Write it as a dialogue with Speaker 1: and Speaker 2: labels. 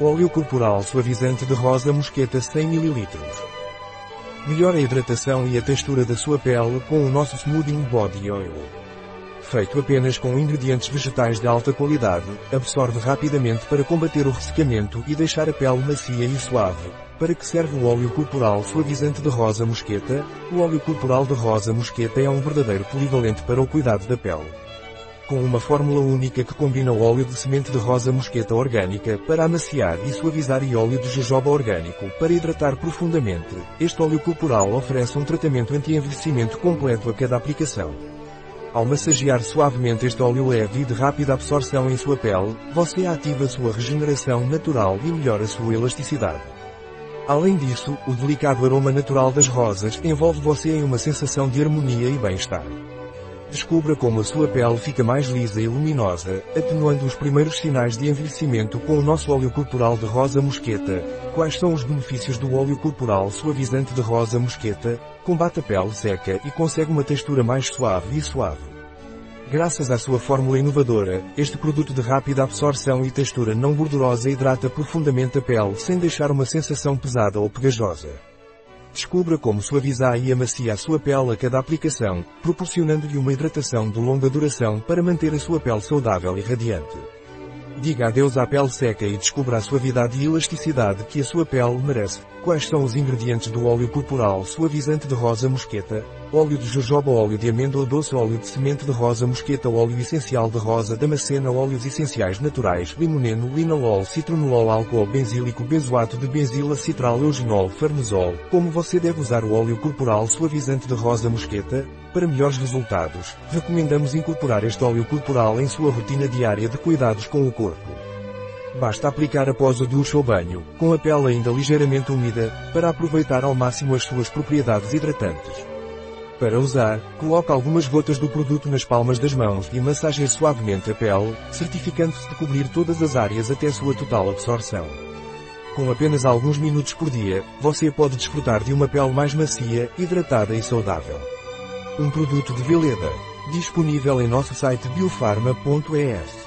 Speaker 1: Óleo corporal suavizante de rosa mosqueta 100 ml. Melhora a hidratação e a textura da sua pele com o nosso Smoothing Body Oil. Feito apenas com ingredientes vegetais de alta qualidade, absorve rapidamente para combater o ressecamento e deixar a pele macia e suave. Para que serve o óleo corporal suavizante de rosa mosqueta? O óleo corporal de rosa mosqueta é um verdadeiro polivalente para o cuidado da pele com uma fórmula única que combina o óleo de semente de rosa mosqueta orgânica para amaciar e suavizar e óleo de jojoba orgânico para hidratar profundamente. Este óleo corporal oferece um tratamento anti-envelhecimento completo a cada aplicação. Ao massagear suavemente este óleo leve e de rápida absorção em sua pele, você ativa sua regeneração natural e melhora sua elasticidade. Além disso, o delicado aroma natural das rosas envolve você em uma sensação de harmonia e bem-estar. Descubra como a sua pele fica mais lisa e luminosa, atenuando os primeiros sinais de envelhecimento com o nosso óleo corporal de rosa mosqueta. Quais são os benefícios do óleo corporal suavizante de rosa mosqueta? Combate a pele seca e consegue uma textura mais suave e suave. Graças à sua fórmula inovadora, este produto de rápida absorção e textura não gordurosa hidrata profundamente a pele sem deixar uma sensação pesada ou pegajosa. Descubra como suavizar e amacia a sua pele a cada aplicação, proporcionando-lhe uma hidratação de longa duração para manter a sua pele saudável e radiante. Diga adeus à pele seca e descubra a suavidade e elasticidade que a sua pele merece. Quais são os ingredientes do óleo corporal suavizante de rosa mosqueta? Óleo de jojoba, óleo de amêndoa doce, óleo de semente de rosa mosqueta, óleo essencial de rosa damascena, óleos essenciais naturais, limoneno, linalol, citronolol, álcool benzílico, benzoato de benzila, citral, eugenol, farnesol. Como você deve usar o óleo corporal suavizante de rosa mosqueta? Para melhores resultados, recomendamos incorporar este óleo corporal em sua rotina diária de cuidados com o corpo. Basta aplicar após o duche ou banho, com a pele ainda ligeiramente úmida, para aproveitar ao máximo as suas propriedades hidratantes. Para usar, coloque algumas gotas do produto nas palmas das mãos e massageie suavemente a pele, certificando-se de cobrir todas as áreas até sua total absorção. Com apenas alguns minutos por dia, você pode desfrutar de uma pele mais macia, hidratada e saudável. Um produto de Veleda. Disponível em nosso site biofarma.es.